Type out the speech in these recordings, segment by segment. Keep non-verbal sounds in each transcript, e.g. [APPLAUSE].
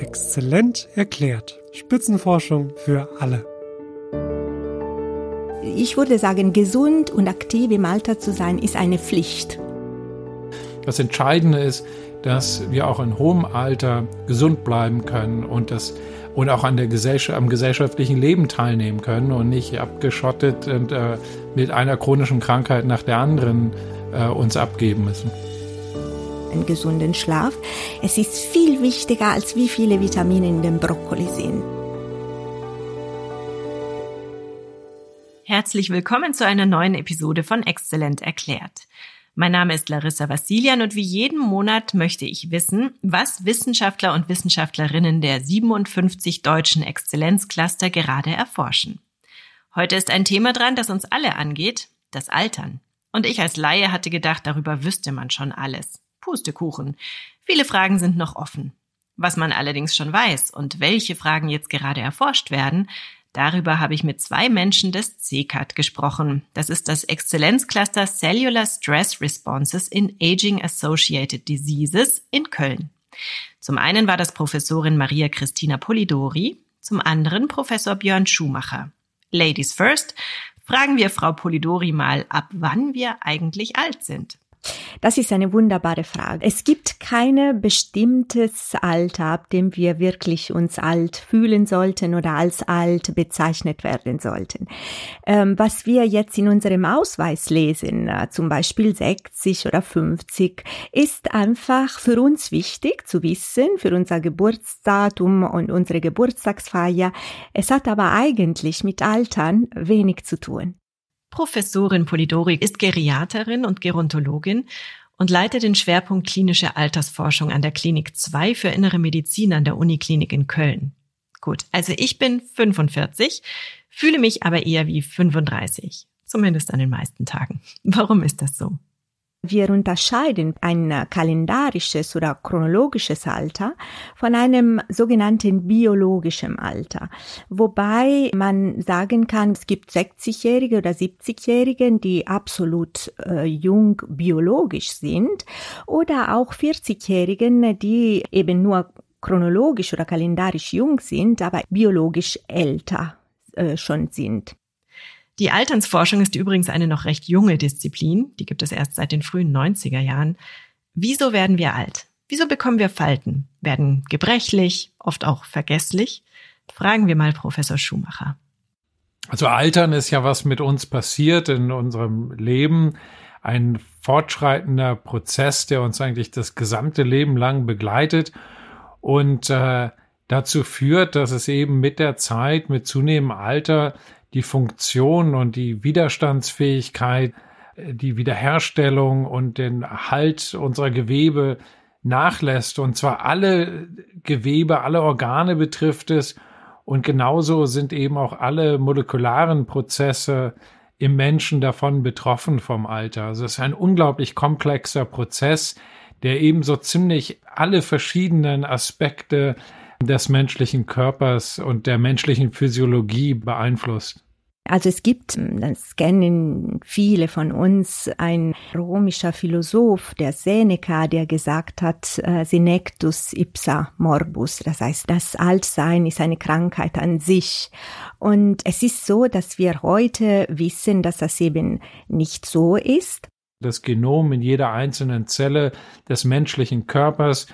Exzellent erklärt. Spitzenforschung für alle. Ich würde sagen, gesund und aktiv im Alter zu sein, ist eine Pflicht. Das Entscheidende ist, dass wir auch in hohem Alter gesund bleiben können und das und auch an der Gesellschaft, am gesellschaftlichen Leben teilnehmen können und nicht abgeschottet und äh, mit einer chronischen Krankheit nach der anderen äh, uns abgeben müssen. Einen gesunden Schlaf. Es ist viel wichtiger, als wie viele Vitamine in dem Brokkoli sind. Herzlich willkommen zu einer neuen Episode von Exzellent erklärt. Mein Name ist Larissa Vassilian und wie jeden Monat möchte ich wissen, was Wissenschaftler und Wissenschaftlerinnen der 57 deutschen Exzellenzcluster gerade erforschen. Heute ist ein Thema dran, das uns alle angeht, das Altern. Und ich als Laie hatte gedacht, darüber wüsste man schon alles. Pustekuchen. Viele Fragen sind noch offen. Was man allerdings schon weiß und welche Fragen jetzt gerade erforscht werden, Darüber habe ich mit zwei Menschen des CCAT gesprochen. Das ist das Exzellenzcluster Cellular Stress Responses in Aging Associated Diseases in Köln. Zum einen war das Professorin Maria Christina Polidori, zum anderen Professor Björn Schumacher. Ladies first, fragen wir Frau Polidori mal, ab wann wir eigentlich alt sind. Das ist eine wunderbare Frage. Es gibt keine bestimmtes Alter, ab dem wir wirklich uns alt fühlen sollten oder als alt bezeichnet werden sollten. Ähm, was wir jetzt in unserem Ausweis lesen, äh, zum Beispiel 60 oder 50, ist einfach für uns wichtig zu wissen, für unser Geburtsdatum und unsere Geburtstagsfeier. Es hat aber eigentlich mit Altern wenig zu tun. Professorin Polidori ist Geriaterin und Gerontologin und leitet den Schwerpunkt klinische Altersforschung an der Klinik 2 für innere Medizin an der Uniklinik in Köln. Gut, also ich bin 45, fühle mich aber eher wie 35, zumindest an den meisten Tagen. Warum ist das so? Wir unterscheiden ein kalendarisches oder chronologisches Alter von einem sogenannten biologischen Alter, wobei man sagen kann, es gibt 60-Jährige oder 70-Jährige, die absolut äh, jung biologisch sind oder auch 40-Jährigen, die eben nur chronologisch oder kalendarisch jung sind, aber biologisch älter äh, schon sind. Die Alternsforschung ist übrigens eine noch recht junge Disziplin, die gibt es erst seit den frühen 90er Jahren. Wieso werden wir alt? Wieso bekommen wir Falten? Werden gebrechlich, oft auch vergesslich? Fragen wir mal Professor Schumacher. Also Altern ist ja was mit uns passiert in unserem Leben. Ein fortschreitender Prozess, der uns eigentlich das gesamte Leben lang begleitet und äh, dazu führt, dass es eben mit der Zeit, mit zunehmendem Alter die Funktion und die Widerstandsfähigkeit, äh, die Wiederherstellung und den Halt unserer Gewebe nachlässt. Und zwar alle Gewebe, alle Organe betrifft es. Und genauso sind eben auch alle molekularen Prozesse im Menschen davon betroffen vom Alter. Also es ist ein unglaublich komplexer Prozess, der eben so ziemlich alle verschiedenen Aspekte des menschlichen Körpers und der menschlichen Physiologie beeinflusst. Also es gibt, das kennen viele von uns, ein römischer Philosoph, der Seneca, der gesagt hat, äh, senectus ipsa morbus. Das heißt, das Altsein ist eine Krankheit an sich. Und es ist so, dass wir heute wissen, dass das eben nicht so ist. Das Genom in jeder einzelnen Zelle des menschlichen Körpers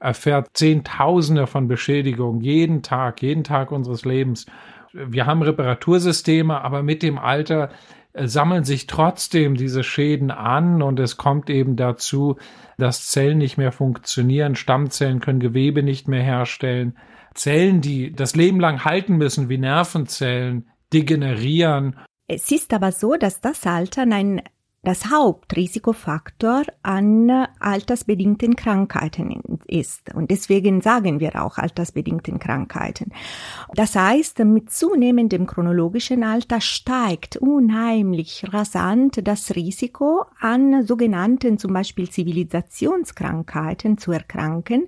erfährt Zehntausende von Beschädigungen jeden Tag, jeden Tag unseres Lebens. Wir haben Reparatursysteme, aber mit dem Alter äh, sammeln sich trotzdem diese Schäden an und es kommt eben dazu, dass Zellen nicht mehr funktionieren, Stammzellen können Gewebe nicht mehr herstellen. Zellen, die das Leben lang halten müssen, wie Nervenzellen, degenerieren. Es ist aber so, dass das Altern ein das Hauptrisikofaktor an altersbedingten Krankheiten ist. Und deswegen sagen wir auch altersbedingten Krankheiten. Das heißt, mit zunehmendem chronologischen Alter steigt unheimlich rasant das Risiko an sogenannten zum Beispiel Zivilisationskrankheiten zu erkranken.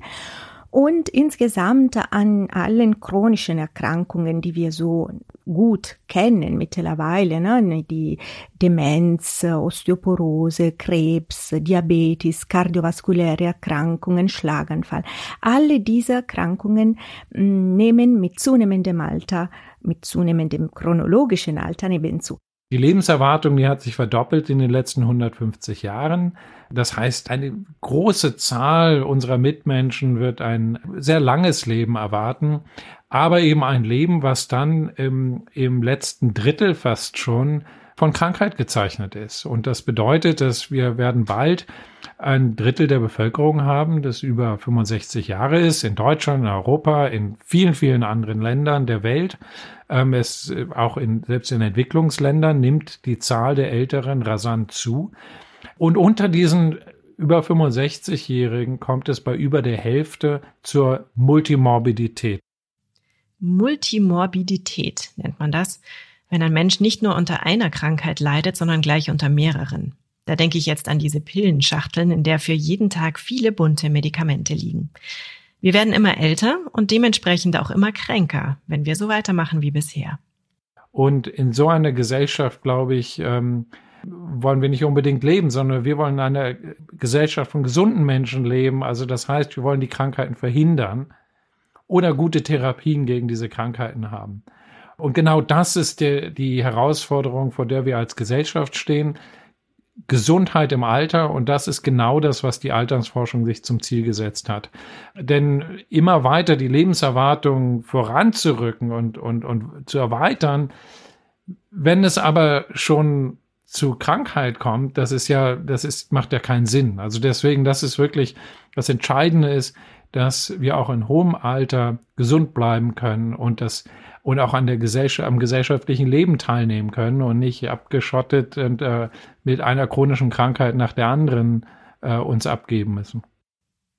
Und insgesamt an allen chronischen Erkrankungen, die wir so gut kennen mittlerweile, ne? die Demenz, Osteoporose, Krebs, Diabetes, kardiovaskuläre Erkrankungen, Schlaganfall. Alle diese Erkrankungen mm, nehmen mit zunehmendem Alter, mit zunehmendem chronologischen Alter eben zu. Die Lebenserwartung, die hat sich verdoppelt in den letzten 150 Jahren. Das heißt, eine große Zahl unserer Mitmenschen wird ein sehr langes Leben erwarten, aber eben ein Leben, was dann im, im letzten Drittel fast schon von Krankheit gezeichnet ist. Und das bedeutet, dass wir werden bald ein Drittel der Bevölkerung haben, das über 65 Jahre ist, in Deutschland, in Europa, in vielen, vielen anderen Ländern der Welt. Ähm, es auch in, selbst in Entwicklungsländern nimmt die Zahl der Älteren rasant zu. Und unter diesen über 65-Jährigen kommt es bei über der Hälfte zur Multimorbidität. Multimorbidität nennt man das, wenn ein Mensch nicht nur unter einer Krankheit leidet, sondern gleich unter mehreren. Da denke ich jetzt an diese Pillenschachteln, in der für jeden Tag viele bunte Medikamente liegen. Wir werden immer älter und dementsprechend auch immer kränker, wenn wir so weitermachen wie bisher. Und in so einer Gesellschaft, glaube ich, ähm, wollen wir nicht unbedingt leben, sondern wir wollen in einer Gesellschaft von gesunden Menschen leben. Also das heißt, wir wollen die Krankheiten verhindern oder gute Therapien gegen diese Krankheiten haben. Und genau das ist die, die Herausforderung, vor der wir als Gesellschaft stehen. Gesundheit im Alter und das ist genau das, was die Altersforschung sich zum Ziel gesetzt hat. Denn immer weiter die Lebenserwartung voranzurücken und, und, und zu erweitern, wenn es aber schon zu Krankheit kommt, das ist ja, das ist, macht ja keinen Sinn. Also deswegen, das ist wirklich, das Entscheidende ist, dass wir auch in hohem Alter gesund bleiben können und das und auch an der Gesellschaft, am gesellschaftlichen Leben teilnehmen können und nicht abgeschottet und äh, mit einer chronischen Krankheit nach der anderen äh, uns abgeben müssen.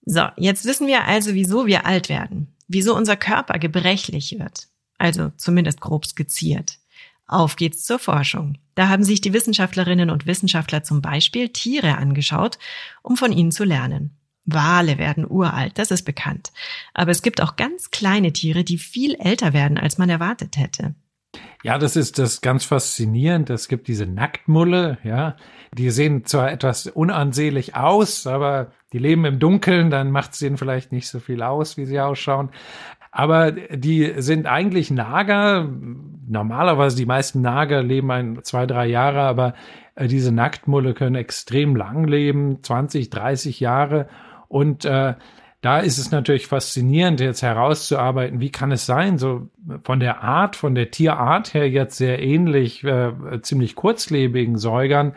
So, jetzt wissen wir also, wieso wir alt werden, wieso unser Körper gebrechlich wird, also zumindest grob skizziert. Auf geht's zur Forschung. Da haben sich die Wissenschaftlerinnen und Wissenschaftler zum Beispiel Tiere angeschaut, um von ihnen zu lernen. Wale werden uralt, das ist bekannt. Aber es gibt auch ganz kleine Tiere, die viel älter werden, als man erwartet hätte. Ja, das ist das ganz faszinierend. Es gibt diese Nacktmulle, ja. Die sehen zwar etwas unansehnlich aus, aber die leben im Dunkeln, dann macht es ihnen vielleicht nicht so viel aus, wie sie ausschauen. Aber die sind eigentlich Nager. Normalerweise die meisten Nager leben ein, zwei, drei Jahre, aber äh, diese Nacktmulle können extrem lang leben, 20, 30 Jahre. Und äh, da ist es natürlich faszinierend, jetzt herauszuarbeiten, wie kann es sein, so von der Art, von der Tierart her jetzt sehr ähnlich, äh, ziemlich kurzlebigen Säugern,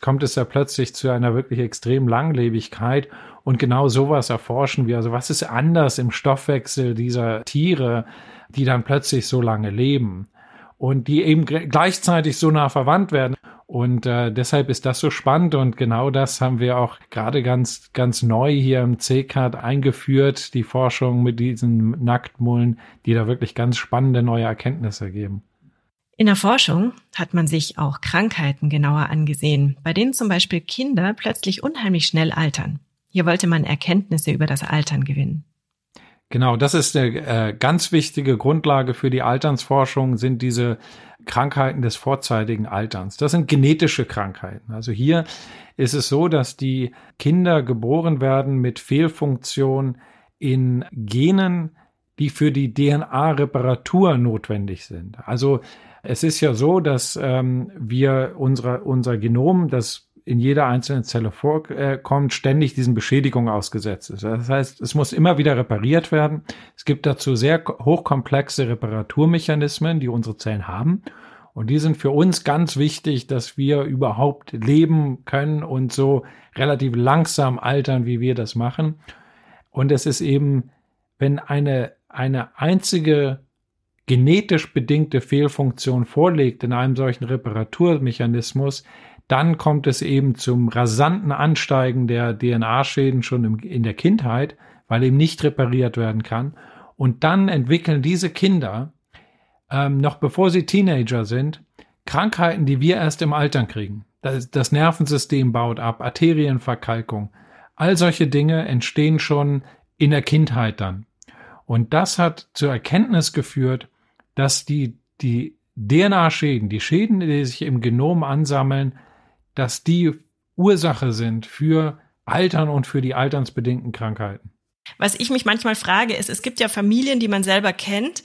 kommt es ja plötzlich zu einer wirklich extrem Langlebigkeit. Und genau sowas erforschen wir. Also was ist anders im Stoffwechsel dieser Tiere, die dann plötzlich so lange leben und die eben gleichzeitig so nah verwandt werden. Und äh, deshalb ist das so spannend und genau das haben wir auch gerade ganz, ganz neu hier im CCAT eingeführt, die Forschung mit diesen Nacktmullen, die da wirklich ganz spannende neue Erkenntnisse geben. In der Forschung hat man sich auch Krankheiten genauer angesehen, bei denen zum Beispiel Kinder plötzlich unheimlich schnell altern. Hier wollte man Erkenntnisse über das Altern gewinnen. Genau, das ist eine äh, ganz wichtige Grundlage für die Alternsforschung, sind diese Krankheiten des vorzeitigen Alterns. Das sind genetische Krankheiten. Also hier ist es so, dass die Kinder geboren werden mit Fehlfunktion in Genen, die für die DNA-Reparatur notwendig sind. Also es ist ja so, dass ähm, wir unsere, unser Genom, das in jeder einzelnen Zelle vorkommt, ständig diesen Beschädigungen ausgesetzt ist. Das heißt, es muss immer wieder repariert werden. Es gibt dazu sehr hochkomplexe Reparaturmechanismen, die unsere Zellen haben. Und die sind für uns ganz wichtig, dass wir überhaupt leben können und so relativ langsam altern, wie wir das machen. Und es ist eben, wenn eine, eine einzige genetisch bedingte Fehlfunktion vorliegt in einem solchen Reparaturmechanismus, dann kommt es eben zum rasanten Ansteigen der DNA-Schäden schon im, in der Kindheit, weil eben nicht repariert werden kann. Und dann entwickeln diese Kinder, ähm, noch bevor sie Teenager sind, Krankheiten, die wir erst im Altern kriegen. Das, das Nervensystem baut ab, Arterienverkalkung. All solche Dinge entstehen schon in der Kindheit dann. Und das hat zur Erkenntnis geführt, dass die, die DNA-Schäden, die Schäden, die sich im Genom ansammeln, dass die Ursache sind für Altern und für die alternsbedingten Krankheiten. Was ich mich manchmal frage, ist, es gibt ja Familien, die man selber kennt,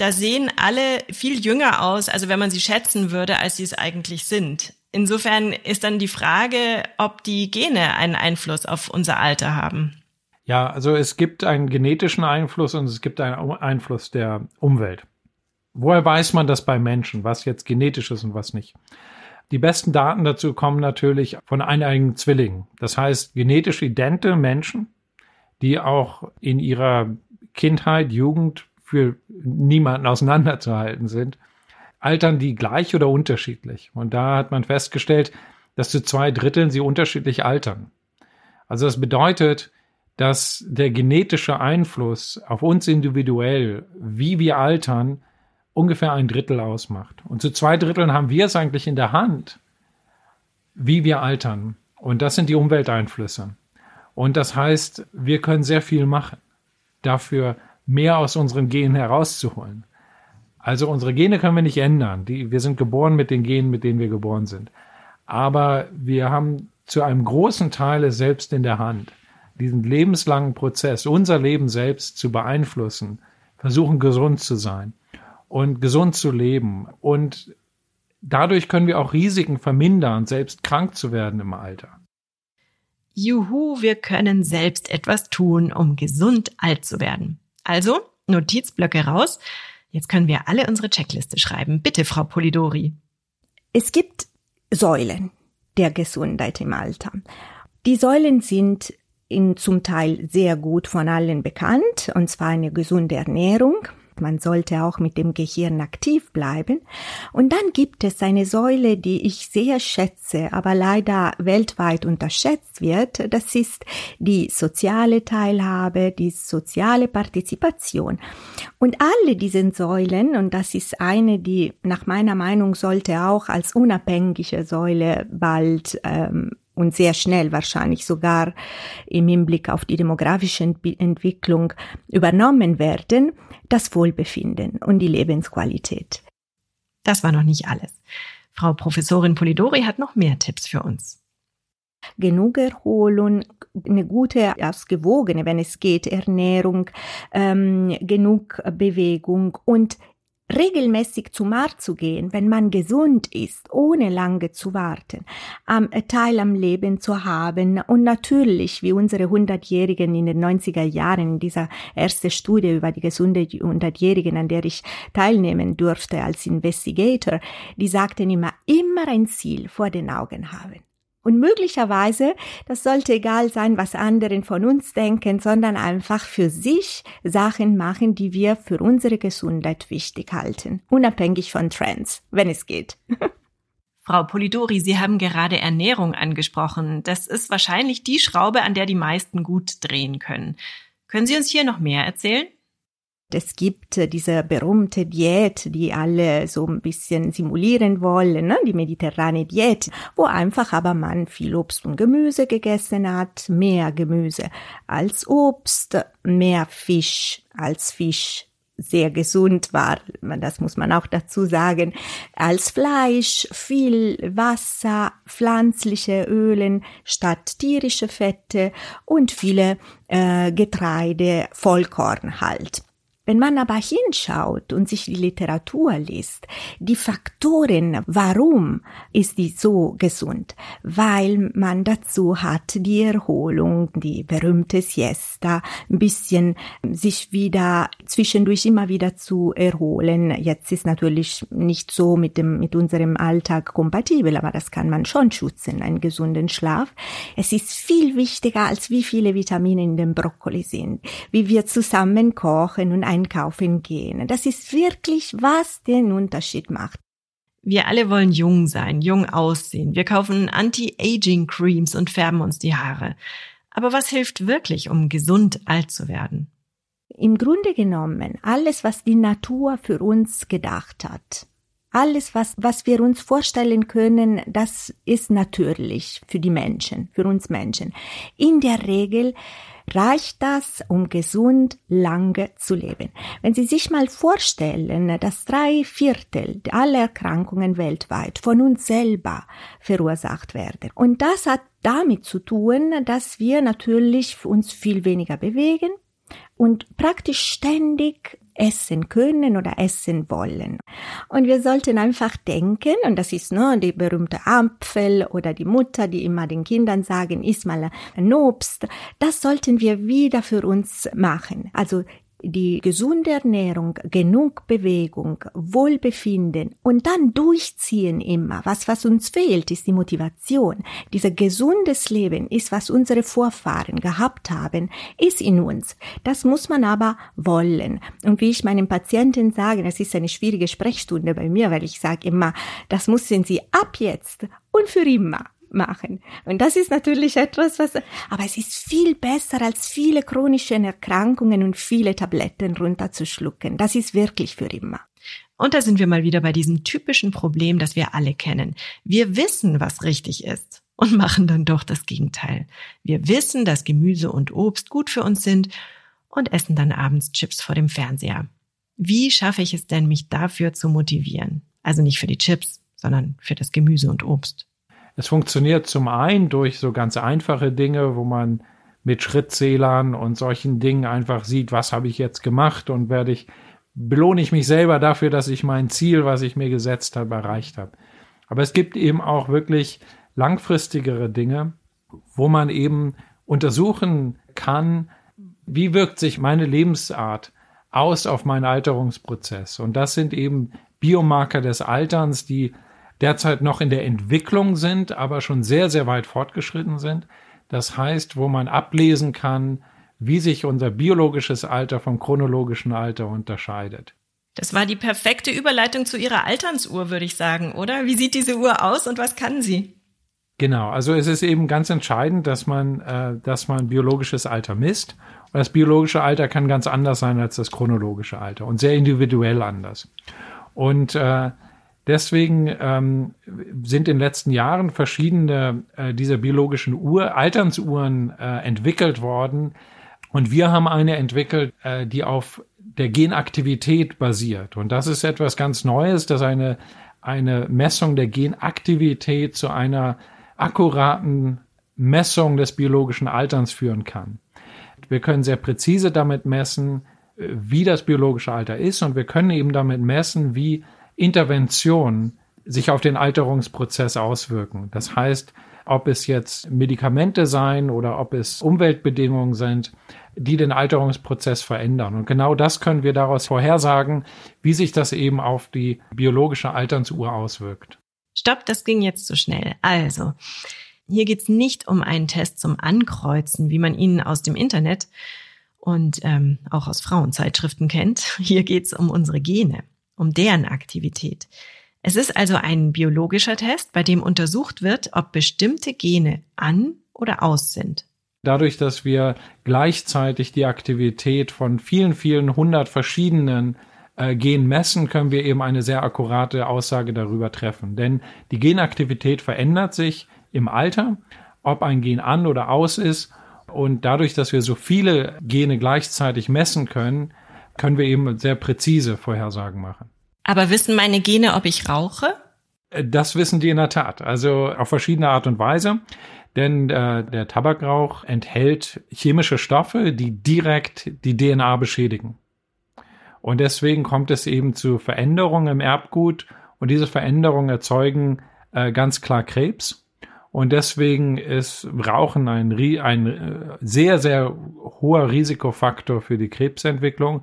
da sehen alle viel jünger aus, also wenn man sie schätzen würde, als sie es eigentlich sind. Insofern ist dann die Frage, ob die Gene einen Einfluss auf unser Alter haben. Ja, also es gibt einen genetischen Einfluss und es gibt einen Einfluss der Umwelt. Woher weiß man das bei Menschen, was jetzt genetisch ist und was nicht? Die besten Daten dazu kommen natürlich von einigen Zwillingen. Das heißt, genetisch idente Menschen, die auch in ihrer Kindheit, Jugend für niemanden auseinanderzuhalten sind, altern die gleich oder unterschiedlich. Und da hat man festgestellt, dass zu zwei Dritteln sie unterschiedlich altern. Also das bedeutet, dass der genetische Einfluss auf uns individuell, wie wir altern, ungefähr ein Drittel ausmacht. Und zu zwei Dritteln haben wir es eigentlich in der Hand, wie wir altern. Und das sind die Umwelteinflüsse. Und das heißt, wir können sehr viel machen, dafür mehr aus unseren Genen herauszuholen. Also unsere Gene können wir nicht ändern. Die, wir sind geboren mit den Genen, mit denen wir geboren sind. Aber wir haben zu einem großen Teil es selbst in der Hand, diesen lebenslangen Prozess, unser Leben selbst zu beeinflussen, versuchen gesund zu sein und gesund zu leben. Und dadurch können wir auch Risiken vermindern, selbst krank zu werden im Alter. Juhu, wir können selbst etwas tun, um gesund alt zu werden. Also, Notizblöcke raus. Jetzt können wir alle unsere Checkliste schreiben. Bitte, Frau Polidori. Es gibt Säulen der Gesundheit im Alter. Die Säulen sind in zum Teil sehr gut von allen bekannt, und zwar eine gesunde Ernährung, man sollte auch mit dem Gehirn aktiv bleiben. Und dann gibt es eine Säule, die ich sehr schätze, aber leider weltweit unterschätzt wird. Das ist die soziale Teilhabe, die soziale Partizipation. Und alle diese Säulen, und das ist eine, die nach meiner Meinung sollte auch als unabhängige Säule bald ähm, und sehr schnell wahrscheinlich sogar im Hinblick auf die demografische Entwicklung übernommen werden, das Wohlbefinden und die Lebensqualität. Das war noch nicht alles. Frau Professorin Polidori hat noch mehr Tipps für uns. Genug Erholung, eine gute, ausgewogene, wenn es geht, Ernährung, ähm, genug Bewegung und regelmäßig zum Arzt zu gehen, wenn man gesund ist, ohne lange zu warten, am Teil am Leben zu haben und natürlich, wie unsere Hundertjährigen in den 90er Jahren, dieser erste Studie über die gesunde Hundertjährigen, an der ich teilnehmen durfte als Investigator, die sagten immer, immer ein Ziel vor den Augen haben. Und möglicherweise, das sollte egal sein, was anderen von uns denken, sondern einfach für sich Sachen machen, die wir für unsere Gesundheit wichtig halten, unabhängig von Trends, wenn es geht. [LAUGHS] Frau Polidori, Sie haben gerade Ernährung angesprochen. Das ist wahrscheinlich die Schraube, an der die meisten gut drehen können. Können Sie uns hier noch mehr erzählen? Es gibt äh, diese berühmte Diät, die alle so ein bisschen simulieren wollen, ne? die mediterrane Diät, wo einfach aber man viel Obst und Gemüse gegessen hat, mehr Gemüse als Obst, mehr Fisch als Fisch sehr gesund war, das muss man auch dazu sagen, als Fleisch, viel Wasser, pflanzliche Ölen statt tierische Fette und viele äh, Getreide, Vollkorn halt. Wenn man aber hinschaut und sich die Literatur liest, die Faktoren, warum ist die so gesund? Weil man dazu hat die Erholung, die berühmte Siesta, ein bisschen sich wieder zwischendurch immer wieder zu erholen. Jetzt ist natürlich nicht so mit dem, mit unserem Alltag kompatibel, aber das kann man schon schützen, einen gesunden Schlaf. Es ist viel wichtiger, als wie viele Vitamine in dem Brokkoli sind, wie wir zusammen kochen und ein einkaufen gehen. Das ist wirklich, was den Unterschied macht. Wir alle wollen jung sein, jung aussehen. Wir kaufen Anti-Aging-Creams und färben uns die Haare. Aber was hilft wirklich, um gesund alt zu werden? Im Grunde genommen alles, was die Natur für uns gedacht hat. Alles, was, was wir uns vorstellen können, das ist natürlich für die Menschen, für uns Menschen. In der Regel reicht das, um gesund lange zu leben. Wenn Sie sich mal vorstellen, dass drei Viertel aller Erkrankungen weltweit von uns selber verursacht werden. Und das hat damit zu tun, dass wir natürlich uns viel weniger bewegen, und praktisch ständig essen können oder essen wollen. Und wir sollten einfach denken, und das ist nur die berühmte Apfel oder die Mutter, die immer den Kindern sagen, iss mal ein Obst, das sollten wir wieder für uns machen. Also die gesunde Ernährung, genug Bewegung, Wohlbefinden und dann durchziehen immer. Was, was uns fehlt, ist die Motivation. Dieser gesundes Leben ist, was unsere Vorfahren gehabt haben, ist in uns. Das muss man aber wollen. Und wie ich meinen Patienten sage, das ist eine schwierige Sprechstunde bei mir, weil ich sage immer, das müssen sie ab jetzt und für immer machen. Und das ist natürlich etwas, was, aber es ist viel besser als viele chronische Erkrankungen und viele Tabletten runterzuschlucken. Das ist wirklich für immer. Und da sind wir mal wieder bei diesem typischen Problem, das wir alle kennen. Wir wissen, was richtig ist und [LAUGHS] machen dann doch das Gegenteil. Wir wissen, dass Gemüse und Obst gut für uns sind und essen dann abends Chips vor dem Fernseher. Wie schaffe ich es denn, mich dafür zu motivieren? Also nicht für die Chips, sondern für das Gemüse und Obst. Es funktioniert zum einen durch so ganz einfache Dinge, wo man mit Schrittzählern und solchen Dingen einfach sieht, was habe ich jetzt gemacht und werde ich, belohne ich mich selber dafür, dass ich mein Ziel, was ich mir gesetzt habe, erreicht habe. Aber es gibt eben auch wirklich langfristigere Dinge, wo man eben untersuchen kann, wie wirkt sich meine Lebensart aus auf meinen Alterungsprozess. Und das sind eben Biomarker des Alterns, die derzeit noch in der Entwicklung sind, aber schon sehr, sehr weit fortgeschritten sind. Das heißt, wo man ablesen kann, wie sich unser biologisches Alter vom chronologischen Alter unterscheidet. Das war die perfekte Überleitung zu Ihrer Alternsuhr, würde ich sagen, oder? Wie sieht diese Uhr aus und was kann sie? Genau, also es ist eben ganz entscheidend, dass man, äh, dass man biologisches Alter misst. Und das biologische Alter kann ganz anders sein als das chronologische Alter und sehr individuell anders. Und äh, Deswegen ähm, sind in den letzten Jahren verschiedene äh, dieser biologischen Uhr, Alternsuhren äh, entwickelt worden. Und wir haben eine entwickelt, äh, die auf der Genaktivität basiert. Und das ist etwas ganz Neues, dass eine, eine Messung der Genaktivität zu einer akkuraten Messung des biologischen Alterns führen kann. Wir können sehr präzise damit messen, äh, wie das biologische Alter ist und wir können eben damit messen, wie Interventionen sich auf den Alterungsprozess auswirken. Das heißt, ob es jetzt Medikamente sein oder ob es Umweltbedingungen sind, die den Alterungsprozess verändern. Und genau das können wir daraus vorhersagen, wie sich das eben auf die biologische Alternsuhr auswirkt. Stopp, das ging jetzt zu schnell. Also, hier geht's nicht um einen Test zum Ankreuzen, wie man ihn aus dem Internet und ähm, auch aus Frauenzeitschriften kennt. Hier geht's um unsere Gene um deren Aktivität. Es ist also ein biologischer Test, bei dem untersucht wird, ob bestimmte Gene an oder aus sind. Dadurch, dass wir gleichzeitig die Aktivität von vielen, vielen hundert verschiedenen äh, Genen messen, können wir eben eine sehr akkurate Aussage darüber treffen. Denn die Genaktivität verändert sich im Alter, ob ein Gen an oder aus ist. Und dadurch, dass wir so viele Gene gleichzeitig messen können, können wir eben sehr präzise Vorhersagen machen. Aber wissen meine Gene, ob ich rauche? Äh, das wissen die in der Tat. Also auf verschiedene Art und Weise. Denn äh, der Tabakrauch enthält chemische Stoffe, die direkt die DNA beschädigen. Und deswegen kommt es eben zu Veränderungen im Erbgut. Und diese Veränderungen erzeugen äh, ganz klar Krebs. Und deswegen ist Rauchen ein, ein äh, sehr, sehr hoher Risikofaktor für die Krebsentwicklung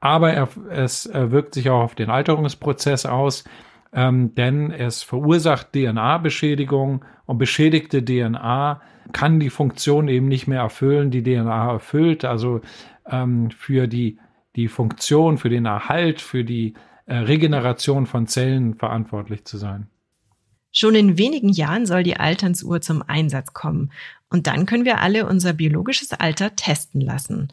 aber er, es äh, wirkt sich auch auf den Alterungsprozess aus, ähm, denn es verursacht DNA-Beschädigung und beschädigte DNA kann die Funktion eben nicht mehr erfüllen, die DNA erfüllt, also ähm, für die, die Funktion, für den Erhalt, für die äh, Regeneration von Zellen verantwortlich zu sein. Schon in wenigen Jahren soll die Alternsuhr zum Einsatz kommen. Und dann können wir alle unser biologisches Alter testen lassen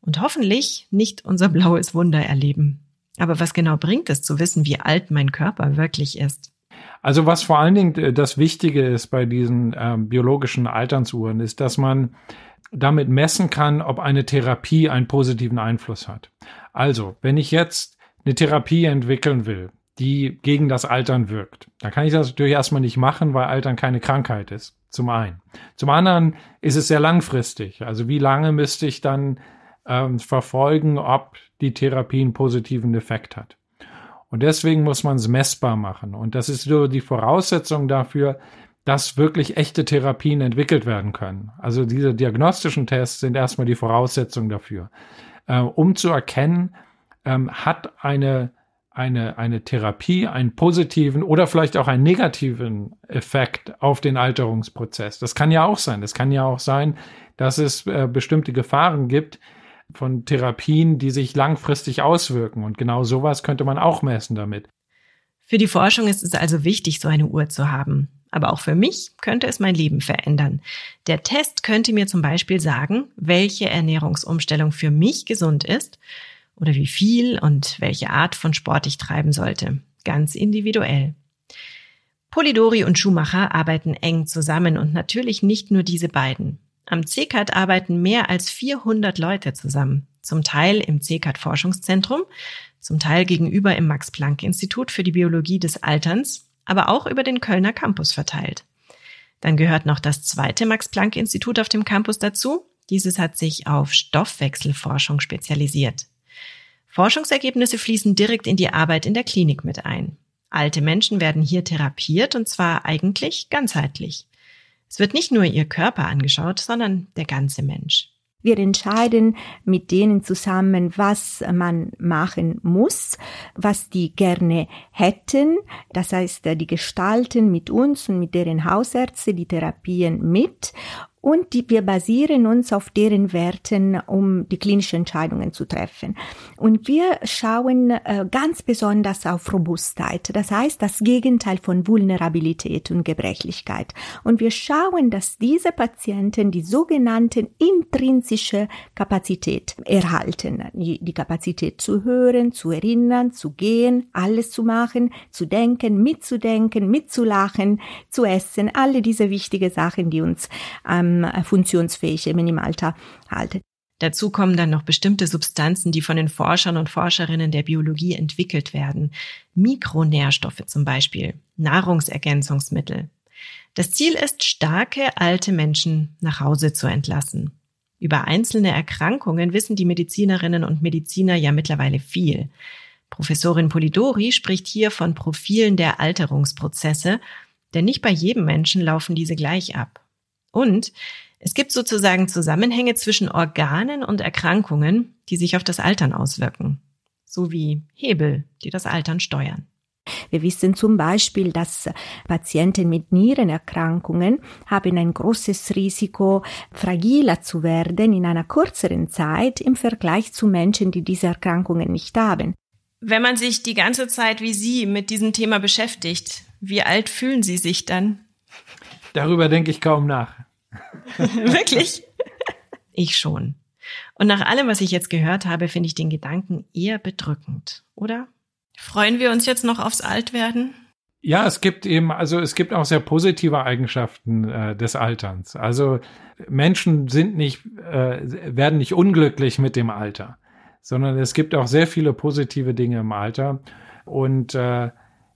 und hoffentlich nicht unser blaues Wunder erleben. Aber was genau bringt es zu wissen, wie alt mein Körper wirklich ist? Also was vor allen Dingen äh, das Wichtige ist bei diesen ähm, biologischen Alternsuhren, ist, dass man damit messen kann, ob eine Therapie einen positiven Einfluss hat. Also, wenn ich jetzt eine Therapie entwickeln will, die gegen das Altern wirkt, dann kann ich das natürlich erstmal nicht machen, weil Altern keine Krankheit ist. Zum einen. Zum anderen ist es sehr langfristig. Also wie lange müsste ich dann ähm, verfolgen, ob die Therapie einen positiven Effekt hat? Und deswegen muss man es messbar machen. Und das ist so die Voraussetzung dafür, dass wirklich echte Therapien entwickelt werden können. Also diese diagnostischen Tests sind erstmal die Voraussetzung dafür, äh, um zu erkennen, ähm, hat eine, eine, eine Therapie einen positiven oder vielleicht auch einen negativen Effekt auf den Alterungsprozess. Das kann ja auch sein. Das kann ja auch sein, dass es äh, bestimmte Gefahren gibt, von Therapien, die sich langfristig auswirken. Und genau sowas könnte man auch messen damit. Für die Forschung ist es also wichtig, so eine Uhr zu haben. Aber auch für mich könnte es mein Leben verändern. Der Test könnte mir zum Beispiel sagen, welche Ernährungsumstellung für mich gesund ist oder wie viel und welche Art von Sport ich treiben sollte. Ganz individuell. Polidori und Schumacher arbeiten eng zusammen und natürlich nicht nur diese beiden. Am CCAT arbeiten mehr als 400 Leute zusammen, zum Teil im CCAT Forschungszentrum, zum Teil gegenüber im Max Planck Institut für die Biologie des Alterns, aber auch über den Kölner Campus verteilt. Dann gehört noch das zweite Max Planck Institut auf dem Campus dazu. Dieses hat sich auf Stoffwechselforschung spezialisiert. Forschungsergebnisse fließen direkt in die Arbeit in der Klinik mit ein. Alte Menschen werden hier therapiert und zwar eigentlich ganzheitlich. Es wird nicht nur ihr Körper angeschaut, sondern der ganze Mensch. Wir entscheiden mit denen zusammen, was man machen muss, was die gerne hätten. Das heißt, die gestalten mit uns und mit deren Hausärzte die Therapien mit und die, wir basieren uns auf deren Werten, um die klinischen Entscheidungen zu treffen. Und wir schauen äh, ganz besonders auf Robustheit, das heißt das Gegenteil von Vulnerabilität und Gebrechlichkeit. Und wir schauen, dass diese Patienten die sogenannten intrinsische Kapazität erhalten, die, die Kapazität zu hören, zu erinnern, zu gehen, alles zu machen, zu denken, mitzudenken, mitzulachen, zu essen, alle diese wichtigen Sachen, die uns ähm, ähm, funktionsfähig im Alter halten. Dazu kommen dann noch bestimmte Substanzen, die von den Forschern und Forscherinnen der Biologie entwickelt werden. Mikronährstoffe zum Beispiel, Nahrungsergänzungsmittel. Das Ziel ist, starke alte Menschen nach Hause zu entlassen. Über einzelne Erkrankungen wissen die Medizinerinnen und Mediziner ja mittlerweile viel. Professorin Polidori spricht hier von Profilen der Alterungsprozesse, denn nicht bei jedem Menschen laufen diese gleich ab. Und es gibt sozusagen Zusammenhänge zwischen Organen und Erkrankungen, die sich auf das Altern auswirken, sowie Hebel, die das Altern steuern. Wir wissen zum Beispiel, dass Patienten mit Nierenerkrankungen haben ein großes Risiko, fragiler zu werden in einer kürzeren Zeit im Vergleich zu Menschen, die diese Erkrankungen nicht haben. Wenn man sich die ganze Zeit wie Sie mit diesem Thema beschäftigt, wie alt fühlen Sie sich dann? Darüber denke ich kaum nach. [LAUGHS] Wirklich? Ich schon. Und nach allem, was ich jetzt gehört habe, finde ich den Gedanken eher bedrückend, oder? Freuen wir uns jetzt noch aufs Altwerden? Ja, es gibt eben, also es gibt auch sehr positive Eigenschaften äh, des Alterns. Also Menschen sind nicht, äh, werden nicht unglücklich mit dem Alter, sondern es gibt auch sehr viele positive Dinge im Alter. Und äh,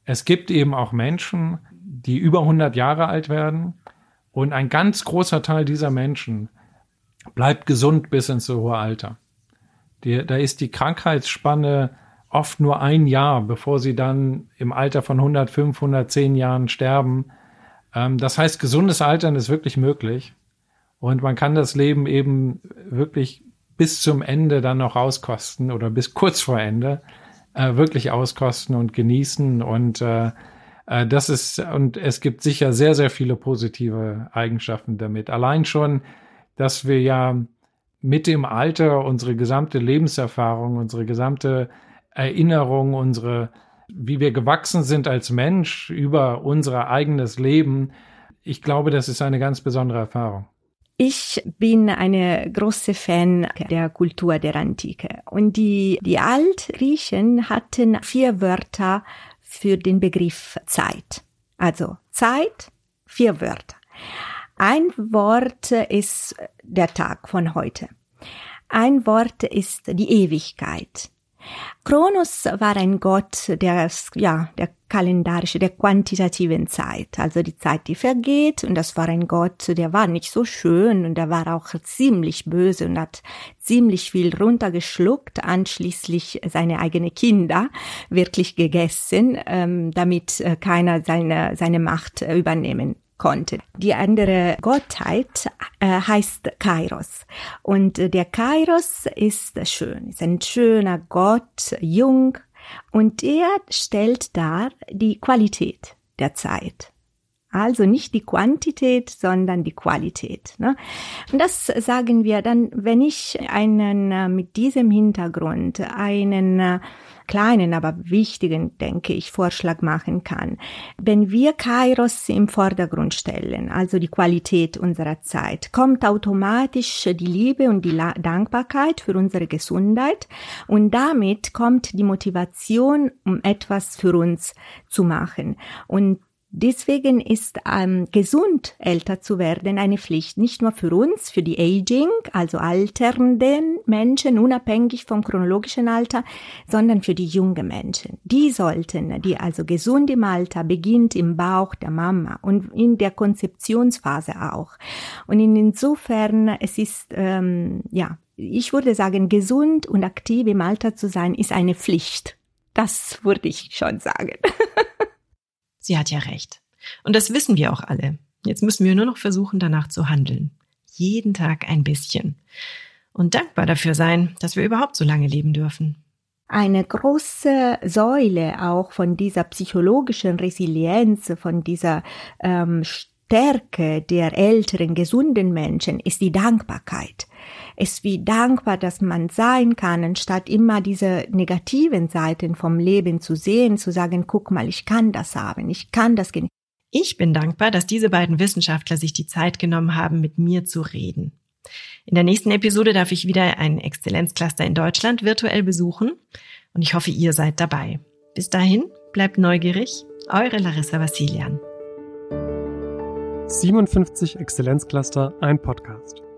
es gibt eben auch Menschen, die über 100 Jahre alt werden. Und ein ganz großer Teil dieser Menschen bleibt gesund bis ins hohe Alter. Die, da ist die Krankheitsspanne oft nur ein Jahr, bevor sie dann im Alter von 105, 110 Jahren sterben. Ähm, das heißt, gesundes Altern ist wirklich möglich. Und man kann das Leben eben wirklich bis zum Ende dann noch auskosten oder bis kurz vor Ende äh, wirklich auskosten und genießen und äh, äh, das ist, und es gibt sicher sehr, sehr viele positive Eigenschaften damit. Allein schon, dass wir ja mit dem Alter unsere gesamte Lebenserfahrung, unsere gesamte Erinnerung, unsere, wie wir gewachsen sind als Mensch über unser eigenes Leben, ich glaube, das ist eine ganz besondere Erfahrung. Ich bin eine große Fan der Kultur der Antike. Und die, die Altgriechen hatten vier Wörter für den Begriff Zeit. Also Zeit, vier Wörter. Ein Wort ist der Tag von heute. Ein Wort ist die Ewigkeit. Kronos war ein Gott der, ja, der kalendarische, der quantitativen Zeit, also die Zeit, die vergeht. Und das war ein Gott, der war nicht so schön und der war auch ziemlich böse und hat ziemlich viel runtergeschluckt, anschließend seine eigenen Kinder wirklich gegessen, ähm, damit äh, keiner seine, seine Macht äh, übernehmen konnte. Die andere Gottheit äh, heißt Kairos. Und äh, der Kairos ist schön, ist ein schöner Gott, jung, und er stellt dar die Qualität der Zeit. Also nicht die Quantität, sondern die Qualität. Ne? Und das sagen wir dann, wenn ich einen äh, mit diesem Hintergrund einen äh, kleinen, aber wichtigen, denke ich, Vorschlag machen kann. Wenn wir Kairos im Vordergrund stellen, also die Qualität unserer Zeit, kommt automatisch die Liebe und die Dankbarkeit für unsere Gesundheit und damit kommt die Motivation, um etwas für uns zu machen. Und Deswegen ist ähm, gesund älter zu werden eine Pflicht, nicht nur für uns, für die Aging, also alternden Menschen, unabhängig vom chronologischen Alter, sondern für die jungen Menschen. Die sollten, die also gesund im Alter beginnt im Bauch der Mama und in der Konzeptionsphase auch. Und insofern, es ist, ähm, ja, ich würde sagen, gesund und aktiv im Alter zu sein, ist eine Pflicht. Das würde ich schon sagen. [LAUGHS] Sie hat ja recht. Und das wissen wir auch alle. Jetzt müssen wir nur noch versuchen, danach zu handeln. Jeden Tag ein bisschen. Und dankbar dafür sein, dass wir überhaupt so lange leben dürfen. Eine große Säule auch von dieser psychologischen Resilienz, von dieser ähm, Stärke der älteren, gesunden Menschen ist die Dankbarkeit ist wie dankbar, dass man sein kann, anstatt immer diese negativen Seiten vom Leben zu sehen, zu sagen, guck mal, ich kann das haben, ich kann das gehen. Ich bin dankbar, dass diese beiden Wissenschaftler sich die Zeit genommen haben, mit mir zu reden. In der nächsten Episode darf ich wieder ein Exzellenzcluster in Deutschland virtuell besuchen und ich hoffe, ihr seid dabei. Bis dahin, bleibt neugierig, eure Larissa Vassilian. 57 Exzellenzcluster, ein Podcast.